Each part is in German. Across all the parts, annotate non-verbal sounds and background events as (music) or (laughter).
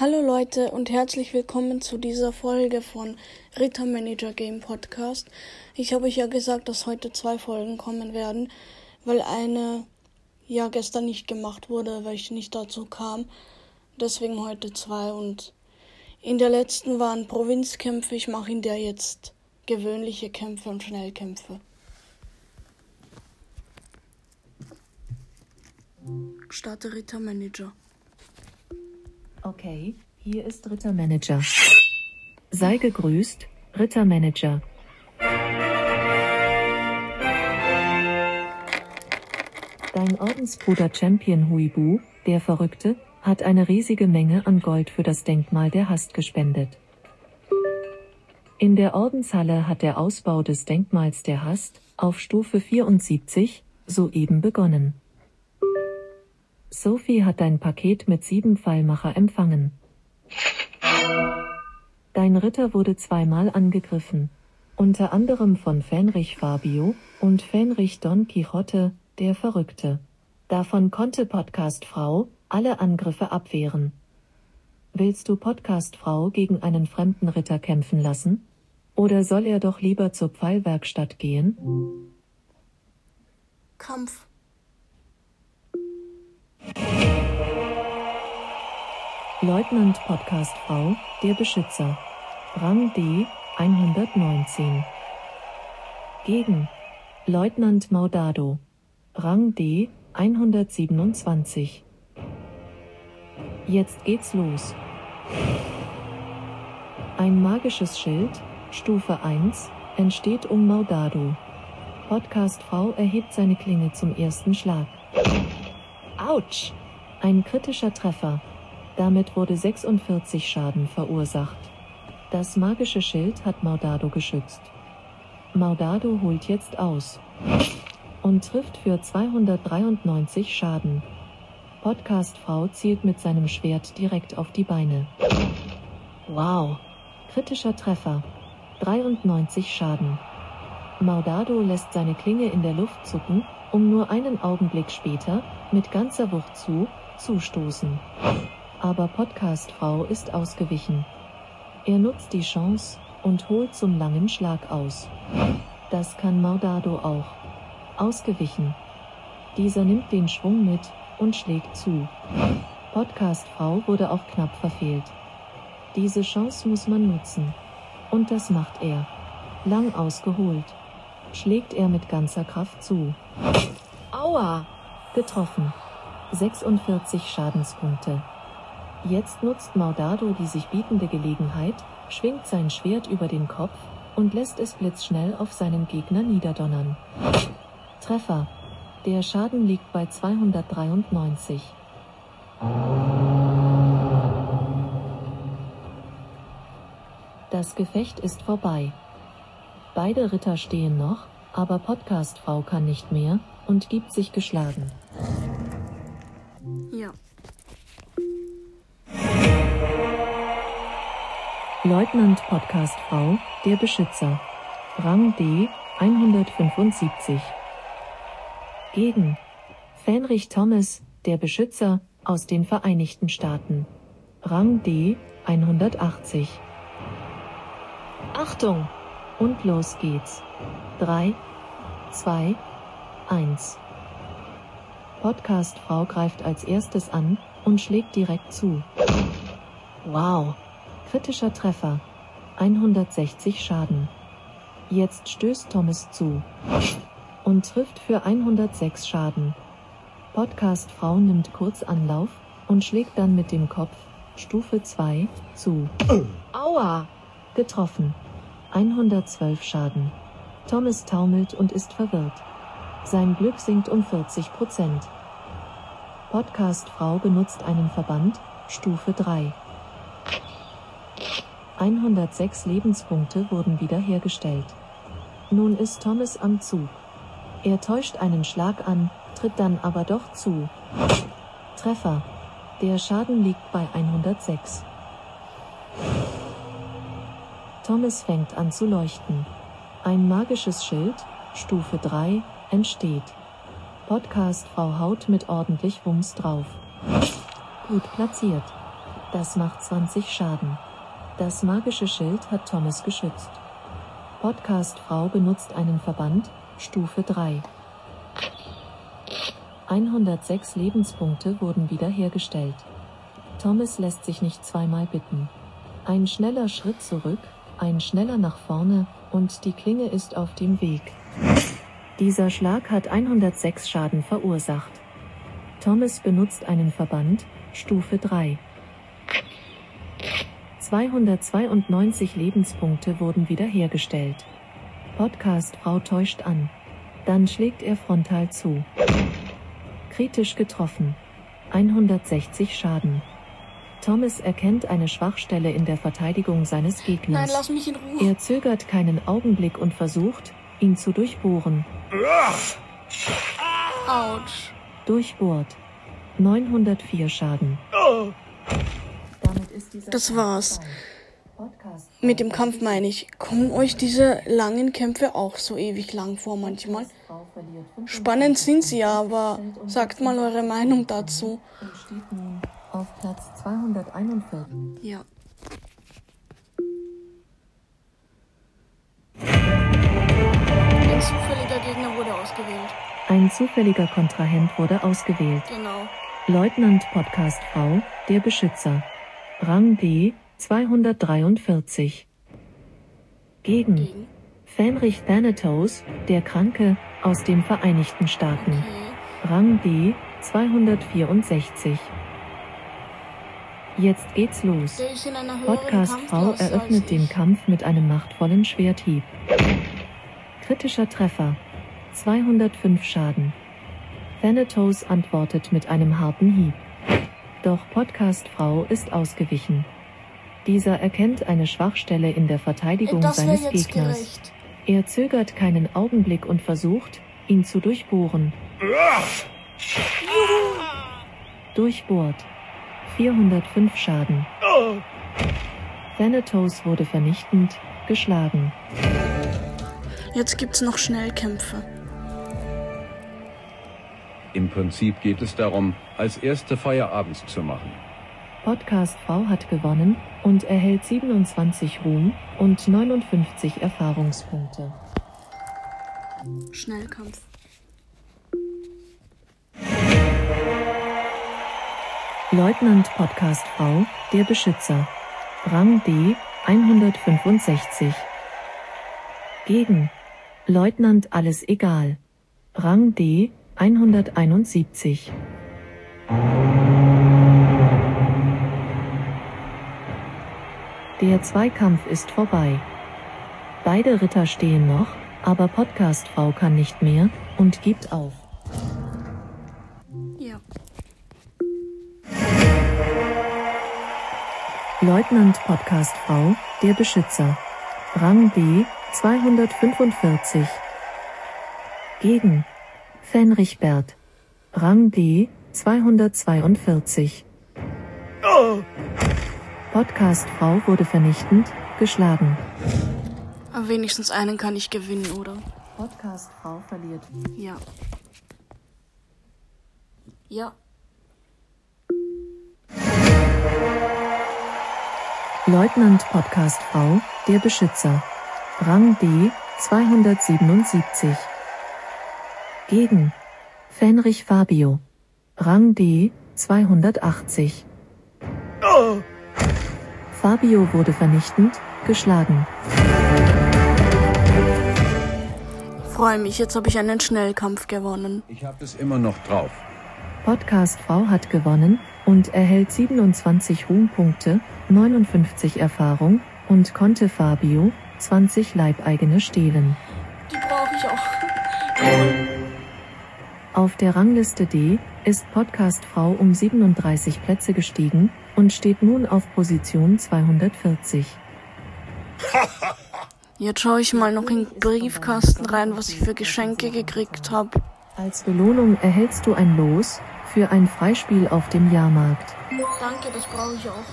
Hallo Leute und herzlich willkommen zu dieser Folge von Ritter Manager Game Podcast. Ich habe euch ja gesagt, dass heute zwei Folgen kommen werden, weil eine ja gestern nicht gemacht wurde, weil ich nicht dazu kam. Deswegen heute zwei und in der letzten waren Provinzkämpfe. Ich mache in der jetzt gewöhnliche Kämpfe und Schnellkämpfe. Starte Rittermanager. Okay, hier ist Rittermanager. Sei gegrüßt, Rittermanager. Dein Ordensbruder Champion Huibu, der Verrückte, hat eine riesige Menge an Gold für das Denkmal der Hast gespendet. In der Ordenshalle hat der Ausbau des Denkmals der Hast auf Stufe 74 soeben begonnen. Sophie hat dein Paket mit sieben Pfeilmacher empfangen. Dein Ritter wurde zweimal angegriffen, unter anderem von Fenrich Fabio und Fenrich Don Quixote, der Verrückte. Davon konnte Podcast Frau alle Angriffe abwehren. Willst du Podcast Frau gegen einen fremden Ritter kämpfen lassen? Oder soll er doch lieber zur Pfeilwerkstatt gehen? Kampf. Leutnant Podcast Frau, der Beschützer. Rang D 119. Gegen Leutnant Maudado. Rang D 127. Jetzt geht's los. Ein magisches Schild, Stufe 1, entsteht um Maudado. Podcast Frau erhebt seine Klinge zum ersten Schlag. Autsch! Ein kritischer Treffer. Damit wurde 46 Schaden verursacht. Das magische Schild hat Maudado geschützt. Maudado holt jetzt aus und trifft für 293 Schaden. Podcast Frau zielt mit seinem Schwert direkt auf die Beine. Wow, kritischer Treffer. 93 Schaden. Maudado lässt seine Klinge in der Luft zucken, um nur einen Augenblick später, mit ganzer Wucht zu, zustoßen. Aber Podcast Frau ist ausgewichen. Er nutzt die Chance und holt zum langen Schlag aus. Das kann Maudado auch. Ausgewichen. Dieser nimmt den Schwung mit und schlägt zu. Podcast Frau wurde auch knapp verfehlt. Diese Chance muss man nutzen. Und das macht er. Lang ausgeholt. Schlägt er mit ganzer Kraft zu. Aua! Getroffen. 46 Schadenspunkte. Jetzt nutzt Maudado die sich bietende Gelegenheit, schwingt sein Schwert über den Kopf und lässt es blitzschnell auf seinen Gegner niederdonnern. Treffer. Der Schaden liegt bei 293. Das Gefecht ist vorbei. Beide Ritter stehen noch, aber Podcastfrau kann nicht mehr und gibt sich geschlagen. Ja. Leutnant Podcastfrau, der Beschützer. Rang D 175. Gegen Fenrich Thomas, der Beschützer, aus den Vereinigten Staaten. Rang D 180. Achtung! Und los geht's. 3, 2, 1. Podcastfrau greift als erstes an und schlägt direkt zu. Wow! Kritischer Treffer. 160 Schaden. Jetzt stößt Thomas zu und trifft für 106 Schaden. Podcast Frau nimmt kurz Anlauf und schlägt dann mit dem Kopf, Stufe 2, zu. Aua! Getroffen. 112 Schaden. Thomas taumelt und ist verwirrt. Sein Glück sinkt um 40 Prozent. Podcast Frau benutzt einen Verband, Stufe 3. 106 Lebenspunkte wurden wiederhergestellt. Nun ist Thomas am Zug. Er täuscht einen Schlag an, tritt dann aber doch zu. Treffer. Der Schaden liegt bei 106. Thomas fängt an zu leuchten. Ein magisches Schild, Stufe 3, entsteht. Podcast Frau Haut mit ordentlich Wumms drauf. Gut platziert. Das macht 20 Schaden. Das magische Schild hat Thomas geschützt. Podcast-Frau benutzt einen Verband, Stufe 3. 106 Lebenspunkte wurden wiederhergestellt. Thomas lässt sich nicht zweimal bitten. Ein schneller Schritt zurück, ein schneller nach vorne, und die Klinge ist auf dem Weg. Dieser Schlag hat 106 Schaden verursacht. Thomas benutzt einen Verband, Stufe 3. 292 Lebenspunkte wurden wiederhergestellt. Podcast Frau täuscht an. Dann schlägt er frontal zu. Kritisch getroffen. 160 Schaden. Thomas erkennt eine Schwachstelle in der Verteidigung seines Gegners. Nein, lass mich in Ruhe. Er zögert keinen Augenblick und versucht, ihn zu durchbohren. Autsch. Durchbohrt. 904 Schaden. Dieser Das war's. Mit dem Kampf meine ich, kommen euch diese langen Kämpfe auch so ewig lang vor manchmal? Frau verliert 55 Spannend sind sie ja, aber sagt mal eure Meinung dazu. auf Platz 241. Ja. Ein zufälliger Gegner wurde ausgewählt. Ein zufälliger Kontrahent wurde ausgewählt. Genau. Leutnant Podcast V, der Beschützer. Rang D, 243. Gegen Gegen. Fenrich Thanatos, der Kranke, aus den Vereinigten Staaten. Okay. Rang D, 264. Jetzt geht's los. Podcast Frau eröffnet den. Kampf mit einem machtvollen Schwerthieb. Kritischer Treffer. 205 Schaden. Thanatos antwortet mit einem harten Hieb. Doch Podcast Frau ist ausgewichen. Dieser erkennt eine Schwachstelle in der Verteidigung Das seines jetzt Gegners. gerecht. Er zögert keinen Augenblick und versucht, ihn zu durchbohren. Durchbohrt. 405 Schaden. Thanatos wurde vernichtend geschlagen. Jetzt gibt's noch Schnellkämpfe. Im Prinzip geht es darum, als erste Feierabends zu machen. Podcast V hat gewonnen und erhält 27 Ruhm und 59 Erfahrungspunkte. Schnellkampf. Leutnant Podcast V, der Beschützer. Rang D, 165. Gegen Leutnant Alles Egal. Rang D, 171. Der Zweikampf ist vorbei. Beide Ritter stehen noch, aber Podcast V kann nicht mehr und gibt auf. Ja. Leutnant Podcast V, der Beschützer. Rang D, 245. Gegen Fenrich Bert. Rang D, 242. Podcast Frau wurde vernichtend geschlagen. Aber wenigstens einen kann ich gewinnen, oder? Podcast Frau verliert. Ja. Ja. Leutnant Podcast V, der Beschützer. Rang D, 277. Gegen Fenrich Fabio. Rang D, 280. Fabio wurde vernichtend geschlagen. Freue mich, jetzt habe ich einen Schnellkampf gewonnen. Ich habe es immer noch drauf. Podcast V hat gewonnen und erhält 27 Ruhmpunkte, 59 Erfahrung und konnte Fabio 20 Leibeigene stehlen. Die brauche ich auch. Auf der Rangliste D ist Podcast Frau um 37 Plätze gestiegen und steht nun auf Position 240. (laughs) Jetzt schaue ich mal noch in den Briefkasten rein, was ich für Geschenke gekriegt habe. Als Belohnung erhältst du ein Los für ein Freispiel auf dem Jahrmarkt. Danke, das brauche ich auch.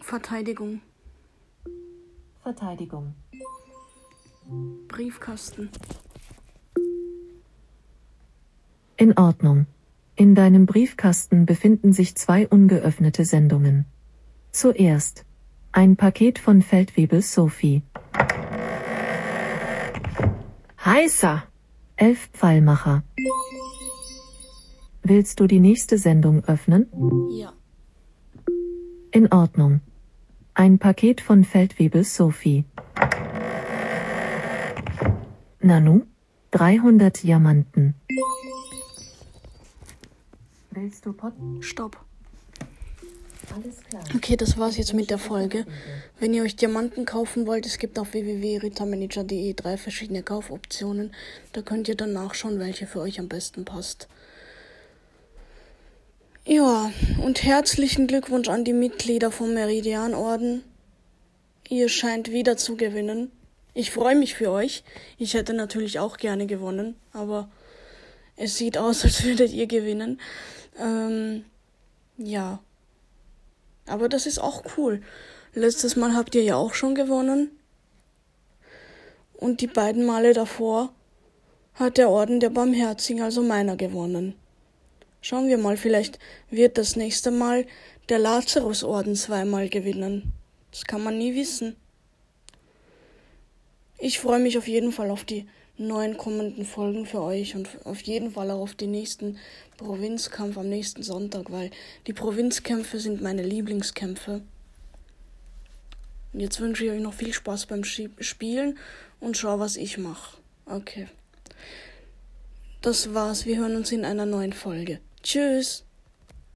Verteidigung. Verteidigung. Briefkasten. In Ordnung. In deinem Briefkasten befinden sich zwei ungeöffnete Sendungen. Zuerst ein Paket von Feldwebel Sophie. Heißer! Elf Pfeilmacher. Willst du die nächste Sendung öffnen? Ja. In Ordnung. Ein Paket von Feldwebel Sophie. Nanu? 300 Diamanten. Willst du Pot? Stopp. Alles klar. Okay, das war's jetzt mit der Folge. Wenn ihr euch Diamanten kaufen wollt, es gibt auf www.ritamanager.de drei verschiedene Kaufoptionen. Da könnt ihr dann nachschauen, welche für euch am besten passt. Ja, und herzlichen Glückwunsch an die Mitglieder vom Meridianorden. Ihr scheint wieder zu gewinnen. Ich freue mich für euch. Ich hätte natürlich auch gerne gewonnen, aber es sieht aus, als würdet ihr gewinnen. Ähm, ja. Aber das ist auch cool. Letztes Mal habt ihr ja auch schon gewonnen. Und die beiden Male davor hat der Orden der Barmherzigen, also meiner, gewonnen. Schauen wir mal, vielleicht wird das nächste Mal der Lazarus-Orden zweimal gewinnen. Das kann man nie wissen. Ich freue mich auf jeden Fall auf die neuen kommenden Folgen für euch und auf jeden Fall auch auf den nächsten Provinzkampf am nächsten Sonntag, weil die Provinzkämpfe sind meine Lieblingskämpfe. Und jetzt wünsche ich euch noch viel Spaß beim Spielen und schau, was ich mache. Okay. Das war's. Wir hören uns in einer neuen Folge. Tschüss.